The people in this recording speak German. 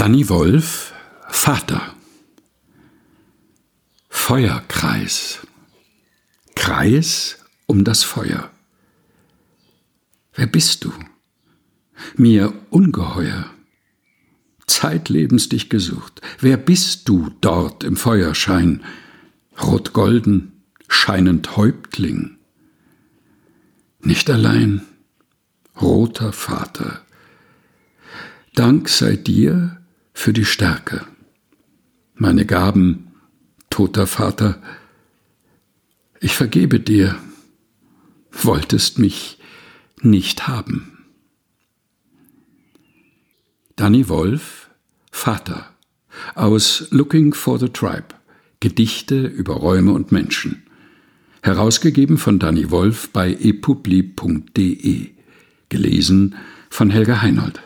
Danny Wolf, Vater. Feuerkreis. Kreis um das Feuer. Wer bist du? Mir ungeheuer. Zeitlebens dich gesucht. Wer bist du dort im Feuerschein? Rot-golden, scheinend Häuptling. Nicht allein, roter Vater. Dank sei dir für die Stärke. Meine Gaben, toter Vater, ich vergebe dir, wolltest mich nicht haben. Danny Wolf, Vater, aus Looking for the Tribe, Gedichte über Räume und Menschen. Herausgegeben von Danny Wolf bei epubli.de. Gelesen von Helga Heinold.